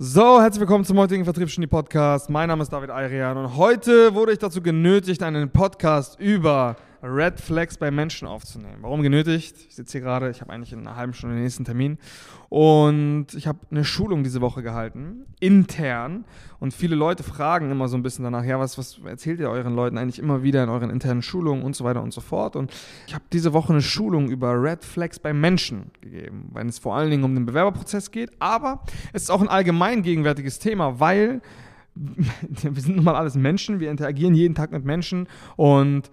So, herzlich willkommen zum heutigen Vertriebsgenie Podcast. Mein Name ist David Ayrian und heute wurde ich dazu genötigt, einen Podcast über Red Flags bei Menschen aufzunehmen. Warum genötigt? Ich sitze hier gerade, ich habe eigentlich in einer halben Stunde den nächsten Termin und ich habe eine Schulung diese Woche gehalten, intern. Und viele Leute fragen immer so ein bisschen danach, ja, was, was erzählt ihr euren Leuten eigentlich immer wieder in euren internen Schulungen und so weiter und so fort. Und ich habe diese Woche eine Schulung über Red Flags bei Menschen gegeben, weil es vor allen Dingen um den Bewerberprozess geht, aber es ist auch ein allgemein gegenwärtiges Thema, weil wir sind nun mal alles Menschen, wir interagieren jeden Tag mit Menschen und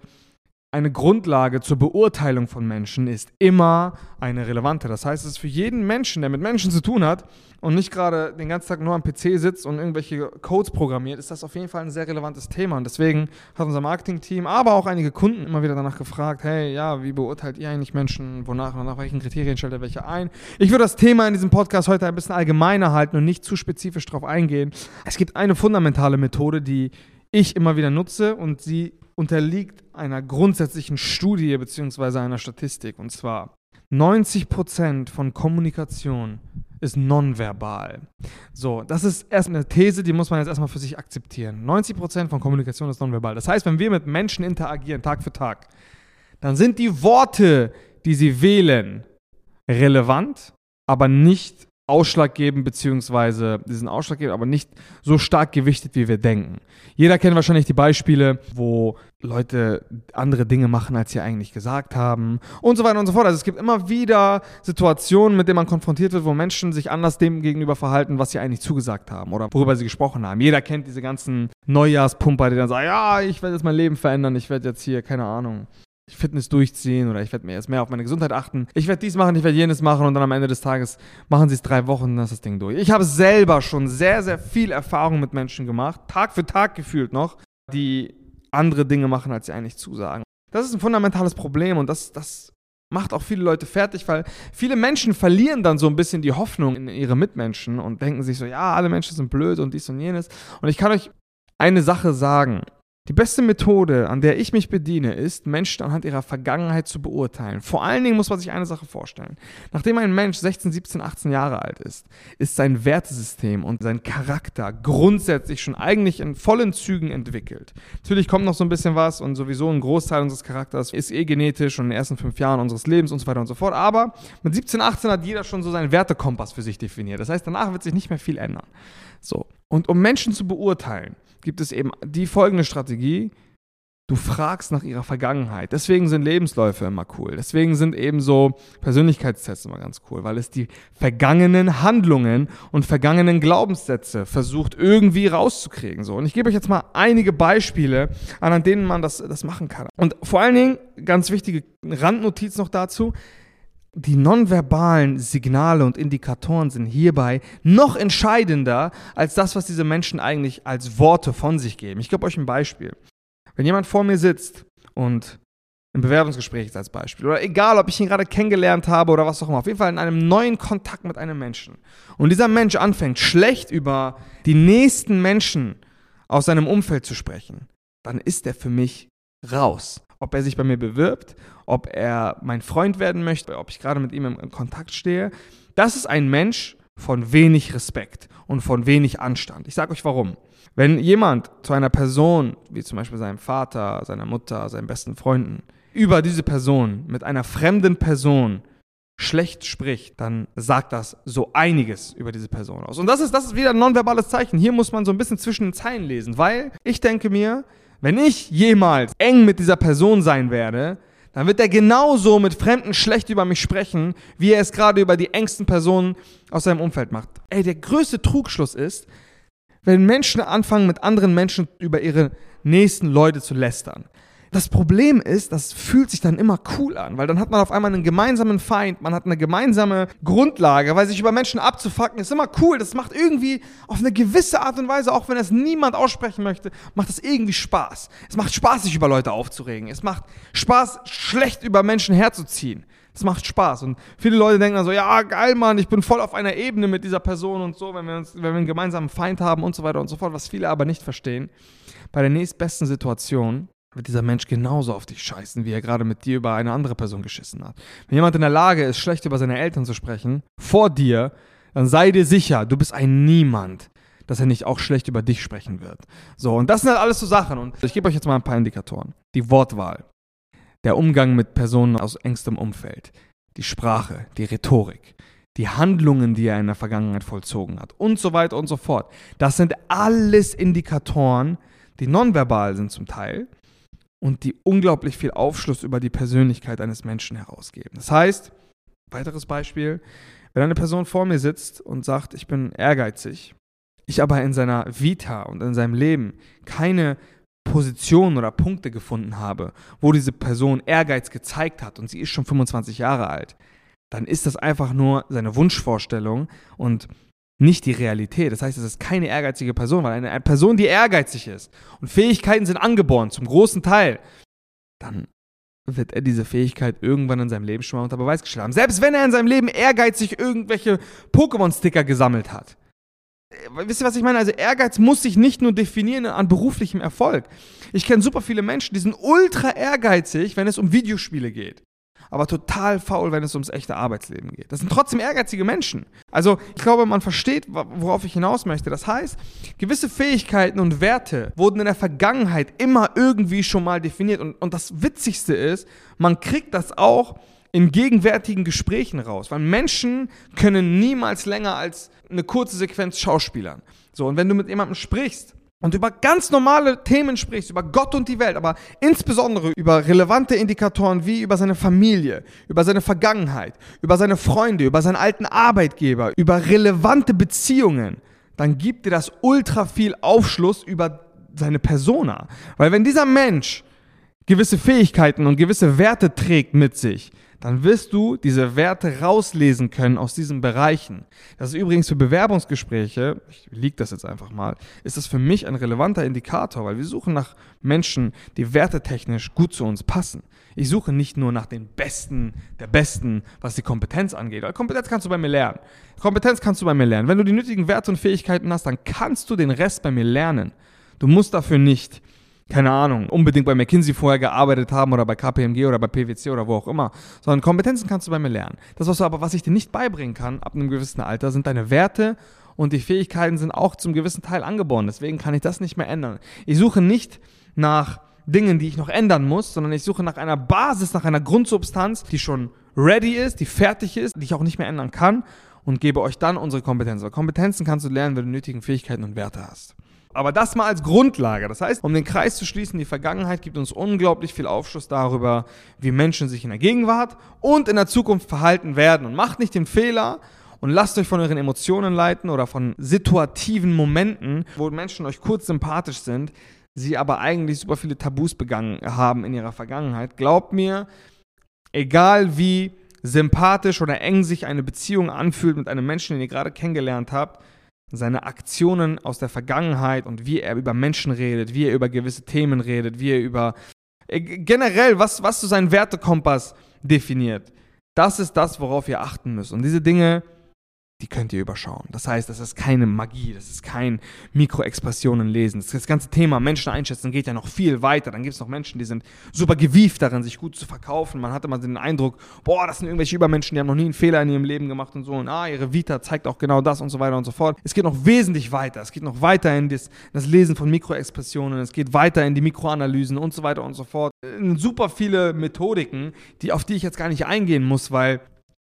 eine Grundlage zur Beurteilung von Menschen ist immer eine relevante. Das heißt, es ist für jeden Menschen, der mit Menschen zu tun hat und nicht gerade den ganzen Tag nur am PC sitzt und irgendwelche Codes programmiert, ist das auf jeden Fall ein sehr relevantes Thema. Und deswegen hat unser Marketing-Team, aber auch einige Kunden immer wieder danach gefragt, hey, ja, wie beurteilt ihr eigentlich Menschen? Wonach und nach welchen Kriterien stellt ihr welche ein? Ich würde das Thema in diesem Podcast heute ein bisschen allgemeiner halten und nicht zu spezifisch darauf eingehen. Es gibt eine fundamentale Methode, die ich immer wieder nutze und sie unterliegt einer grundsätzlichen Studie bzw. einer Statistik. Und zwar 90% von Kommunikation ist nonverbal. So, das ist erst eine These, die muss man jetzt erstmal für sich akzeptieren. 90% von Kommunikation ist nonverbal. Das heißt, wenn wir mit Menschen interagieren, Tag für Tag, dann sind die Worte, die sie wählen, relevant, aber nicht ausschlaggebend, beziehungsweise die sind ausschlaggebend, aber nicht so stark gewichtet, wie wir denken. Jeder kennt wahrscheinlich die Beispiele, wo Leute andere Dinge machen, als sie eigentlich gesagt haben und so weiter und so fort. Also es gibt immer wieder Situationen, mit denen man konfrontiert wird, wo Menschen sich anders dem gegenüber verhalten, was sie eigentlich zugesagt haben oder worüber sie gesprochen haben. Jeder kennt diese ganzen Neujahrspumper, die dann sagen, ja, ich werde jetzt mein Leben verändern, ich werde jetzt hier, keine Ahnung, Fitness durchziehen oder ich werde mir jetzt mehr auf meine Gesundheit achten. Ich werde dies machen, ich werde jenes machen und dann am Ende des Tages machen sie es drei Wochen und dann ist das Ding durch. Ich habe selber schon sehr, sehr viel Erfahrung mit Menschen gemacht, Tag für Tag gefühlt noch, die andere Dinge machen, als sie eigentlich zusagen. Das ist ein fundamentales Problem und das, das macht auch viele Leute fertig, weil viele Menschen verlieren dann so ein bisschen die Hoffnung in ihre Mitmenschen und denken sich so, ja, alle Menschen sind blöd und dies und jenes. Und ich kann euch eine Sache sagen. Die beste Methode, an der ich mich bediene, ist, Menschen anhand ihrer Vergangenheit zu beurteilen. Vor allen Dingen muss man sich eine Sache vorstellen. Nachdem ein Mensch 16, 17, 18 Jahre alt ist, ist sein Wertesystem und sein Charakter grundsätzlich schon eigentlich in vollen Zügen entwickelt. Natürlich kommt noch so ein bisschen was und sowieso ein Großteil unseres Charakters ist eh genetisch und in den ersten fünf Jahren unseres Lebens und so weiter und so fort. Aber mit 17, 18 hat jeder schon so seinen Wertekompass für sich definiert. Das heißt, danach wird sich nicht mehr viel ändern. So. Und um Menschen zu beurteilen, gibt es eben die folgende Strategie. Du fragst nach ihrer Vergangenheit. Deswegen sind Lebensläufe immer cool. Deswegen sind eben so Persönlichkeitstests immer ganz cool, weil es die vergangenen Handlungen und vergangenen Glaubenssätze versucht irgendwie rauszukriegen. So. Und ich gebe euch jetzt mal einige Beispiele, an denen man das, das machen kann. Und vor allen Dingen, ganz wichtige Randnotiz noch dazu, die nonverbalen Signale und Indikatoren sind hierbei noch entscheidender als das, was diese Menschen eigentlich als Worte von sich geben. Ich gebe euch ein Beispiel. Wenn jemand vor mir sitzt und im Bewerbungsgespräch ist als Beispiel, oder egal, ob ich ihn gerade kennengelernt habe oder was auch immer, auf jeden Fall in einem neuen Kontakt mit einem Menschen und dieser Mensch anfängt, schlecht über die nächsten Menschen aus seinem Umfeld zu sprechen, dann ist er für mich raus ob er sich bei mir bewirbt, ob er mein Freund werden möchte, ob ich gerade mit ihm in Kontakt stehe. Das ist ein Mensch von wenig Respekt und von wenig Anstand. Ich sage euch warum. Wenn jemand zu einer Person, wie zum Beispiel seinem Vater, seiner Mutter, seinen besten Freunden, über diese Person mit einer fremden Person schlecht spricht, dann sagt das so einiges über diese Person aus. Und das ist, das ist wieder ein nonverbales Zeichen. Hier muss man so ein bisschen zwischen den Zeilen lesen, weil ich denke mir, wenn ich jemals eng mit dieser Person sein werde, dann wird er genauso mit Fremden schlecht über mich sprechen, wie er es gerade über die engsten Personen aus seinem Umfeld macht. Ey, der größte Trugschluss ist, wenn Menschen anfangen, mit anderen Menschen über ihre nächsten Leute zu lästern. Das Problem ist, das fühlt sich dann immer cool an, weil dann hat man auf einmal einen gemeinsamen Feind, man hat eine gemeinsame Grundlage, weil sich über Menschen abzufacken ist immer cool. Das macht irgendwie auf eine gewisse Art und Weise, auch wenn es niemand aussprechen möchte, macht das irgendwie Spaß. Es macht Spaß, sich über Leute aufzuregen. Es macht Spaß, schlecht über Menschen herzuziehen. Es macht Spaß. Und viele Leute denken dann so, ja, geil, Mann, ich bin voll auf einer Ebene mit dieser Person und so, wenn wir, uns, wenn wir einen gemeinsamen Feind haben und so weiter und so fort, was viele aber nicht verstehen. Bei der nächstbesten Situation wird dieser Mensch genauso auf dich scheißen, wie er gerade mit dir über eine andere Person geschissen hat. Wenn jemand in der Lage ist, schlecht über seine Eltern zu sprechen, vor dir, dann sei dir sicher, du bist ein Niemand, dass er nicht auch schlecht über dich sprechen wird. So, und das sind halt alles so Sachen. Und ich gebe euch jetzt mal ein paar Indikatoren. Die Wortwahl, der Umgang mit Personen aus engstem Umfeld, die Sprache, die Rhetorik, die Handlungen, die er in der Vergangenheit vollzogen hat und so weiter und so fort. Das sind alles Indikatoren, die nonverbal sind zum Teil und die unglaublich viel Aufschluss über die Persönlichkeit eines Menschen herausgeben. Das heißt, weiteres Beispiel, wenn eine Person vor mir sitzt und sagt, ich bin ehrgeizig, ich aber in seiner Vita und in seinem Leben keine Position oder Punkte gefunden habe, wo diese Person Ehrgeiz gezeigt hat und sie ist schon 25 Jahre alt, dann ist das einfach nur seine Wunschvorstellung und nicht die Realität. Das heißt, es ist keine ehrgeizige Person, weil eine Person, die ehrgeizig ist und Fähigkeiten sind angeboren, zum großen Teil, dann wird er diese Fähigkeit irgendwann in seinem Leben schon mal unter Beweis gestellt haben. Selbst wenn er in seinem Leben ehrgeizig irgendwelche Pokémon-Sticker gesammelt hat. Äh, wisst ihr, was ich meine? Also Ehrgeiz muss sich nicht nur definieren an beruflichem Erfolg. Ich kenne super viele Menschen, die sind ultra ehrgeizig, wenn es um Videospiele geht aber total faul, wenn es ums echte Arbeitsleben geht. Das sind trotzdem ehrgeizige Menschen. Also ich glaube, man versteht, worauf ich hinaus möchte. Das heißt, gewisse Fähigkeiten und Werte wurden in der Vergangenheit immer irgendwie schon mal definiert. Und, und das Witzigste ist, man kriegt das auch in gegenwärtigen Gesprächen raus, weil Menschen können niemals länger als eine kurze Sequenz schauspielern. So, und wenn du mit jemandem sprichst, und über ganz normale Themen sprichst, über Gott und die Welt, aber insbesondere über relevante Indikatoren wie über seine Familie, über seine Vergangenheit, über seine Freunde, über seinen alten Arbeitgeber, über relevante Beziehungen, dann gibt dir das ultra viel Aufschluss über seine Persona. Weil wenn dieser Mensch gewisse Fähigkeiten und gewisse Werte trägt mit sich, dann wirst du diese Werte rauslesen können aus diesen Bereichen. Das ist übrigens für Bewerbungsgespräche, ich liege das jetzt einfach mal, ist das für mich ein relevanter Indikator, weil wir suchen nach Menschen, die wertetechnisch gut zu uns passen. Ich suche nicht nur nach den Besten der Besten, was die Kompetenz angeht. Weil Kompetenz kannst du bei mir lernen. Kompetenz kannst du bei mir lernen. Wenn du die nötigen Werte und Fähigkeiten hast, dann kannst du den Rest bei mir lernen. Du musst dafür nicht keine Ahnung, unbedingt bei McKinsey vorher gearbeitet haben oder bei KPMG oder bei PwC oder wo auch immer, sondern Kompetenzen kannst du bei mir lernen. Das, was du aber, was ich dir nicht beibringen kann, ab einem gewissen Alter, sind deine Werte und die Fähigkeiten sind auch zum gewissen Teil angeboren. Deswegen kann ich das nicht mehr ändern. Ich suche nicht nach Dingen, die ich noch ändern muss, sondern ich suche nach einer Basis, nach einer Grundsubstanz, die schon ready ist, die fertig ist, die ich auch nicht mehr ändern kann und gebe euch dann unsere Kompetenzen. Kompetenzen kannst du lernen, wenn du nötigen Fähigkeiten und Werte hast. Aber das mal als Grundlage. Das heißt, um den Kreis zu schließen, die Vergangenheit gibt uns unglaublich viel Aufschluss darüber, wie Menschen sich in der Gegenwart und in der Zukunft verhalten werden. Und macht nicht den Fehler und lasst euch von euren Emotionen leiten oder von situativen Momenten, wo Menschen euch kurz sympathisch sind, sie aber eigentlich super viele Tabus begangen haben in ihrer Vergangenheit. Glaubt mir, egal wie sympathisch oder eng sich eine Beziehung anfühlt mit einem Menschen, den ihr gerade kennengelernt habt, seine Aktionen aus der Vergangenheit und wie er über Menschen redet, wie er über gewisse Themen redet, wie er über äh, generell, was, was so sein Wertekompass definiert. Das ist das, worauf ihr achten müsst. Und diese Dinge die könnt ihr überschauen. Das heißt, das ist keine Magie, das ist kein Mikroexpressionen lesen. Das ganze Thema Menschen einschätzen geht ja noch viel weiter. Dann gibt es noch Menschen, die sind super gewieft darin, sich gut zu verkaufen. Man hat immer den Eindruck, boah, das sind irgendwelche Übermenschen, die haben noch nie einen Fehler in ihrem Leben gemacht und so. Und ah, ihre Vita zeigt auch genau das und so weiter und so fort. Es geht noch wesentlich weiter. Es geht noch weiter in das, das Lesen von Mikroexpressionen. Es geht weiter in die Mikroanalysen und so weiter und so fort. Super viele Methodiken, die, auf die ich jetzt gar nicht eingehen muss, weil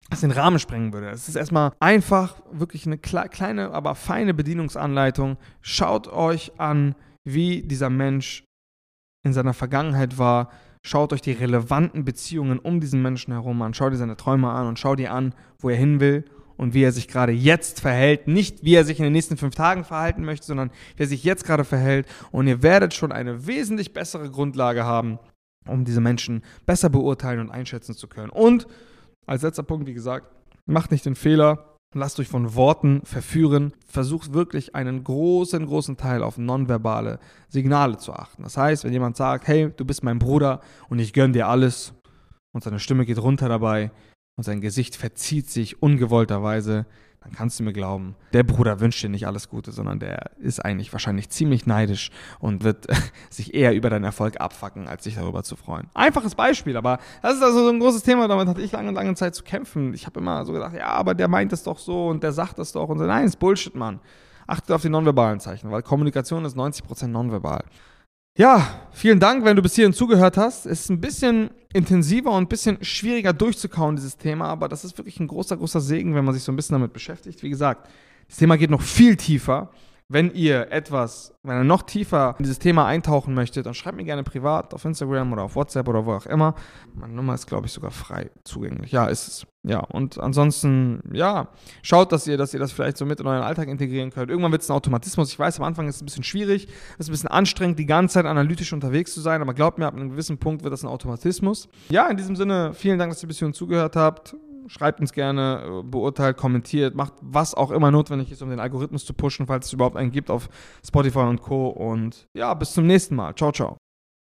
das den Rahmen sprengen würde. Es ist erstmal einfach wirklich eine kleine, aber feine Bedienungsanleitung. Schaut euch an, wie dieser Mensch in seiner Vergangenheit war. Schaut euch die relevanten Beziehungen um diesen Menschen herum an. Schaut dir seine Träume an und schaut dir an, wo er hin will und wie er sich gerade jetzt verhält. Nicht, wie er sich in den nächsten fünf Tagen verhalten möchte, sondern wie er sich jetzt gerade verhält. Und ihr werdet schon eine wesentlich bessere Grundlage haben, um diese Menschen besser beurteilen und einschätzen zu können. Und als letzter Punkt, wie gesagt, macht nicht den Fehler, lasst euch von Worten verführen, versucht wirklich einen großen, großen Teil auf nonverbale Signale zu achten. Das heißt, wenn jemand sagt, hey, du bist mein Bruder und ich gönne dir alles und seine Stimme geht runter dabei und sein Gesicht verzieht sich ungewollterweise, dann kannst du mir glauben, der Bruder wünscht dir nicht alles Gute, sondern der ist eigentlich wahrscheinlich ziemlich neidisch und wird sich eher über deinen Erfolg abfacken, als sich darüber zu freuen. Einfaches Beispiel, aber das ist also so ein großes Thema, damit hatte ich lange, lange Zeit zu kämpfen. Ich habe immer so gedacht, ja, aber der meint es doch so und der sagt das doch und so. Nein, ist Bullshit, Mann. Achtet auf die nonverbalen Zeichen, weil Kommunikation ist 90% nonverbal. Ja, vielen Dank, wenn du bis hierhin zugehört hast. Es ist ein bisschen intensiver und ein bisschen schwieriger durchzukauen, dieses Thema, aber das ist wirklich ein großer, großer Segen, wenn man sich so ein bisschen damit beschäftigt. Wie gesagt, das Thema geht noch viel tiefer. Wenn ihr etwas, wenn ihr noch tiefer in dieses Thema eintauchen möchtet, dann schreibt mir gerne privat auf Instagram oder auf WhatsApp oder wo auch immer. Meine Nummer ist, glaube ich, sogar frei zugänglich. Ja, ist es. Ja, und ansonsten, ja, schaut, dass ihr, dass ihr das vielleicht so mit in euren Alltag integrieren könnt. Irgendwann wird es ein Automatismus. Ich weiß, am Anfang ist es ein bisschen schwierig, es ist ein bisschen anstrengend, die ganze Zeit analytisch unterwegs zu sein, aber glaubt mir, ab einem gewissen Punkt wird das ein Automatismus. Ja, in diesem Sinne, vielen Dank, dass ihr bis hierhin zugehört habt schreibt uns gerne, äh, beurteilt, kommentiert, macht was auch immer notwendig ist, um den Algorithmus zu pushen, falls es überhaupt einen gibt auf Spotify und Co. Und ja, bis zum nächsten Mal. Ciao, ciao.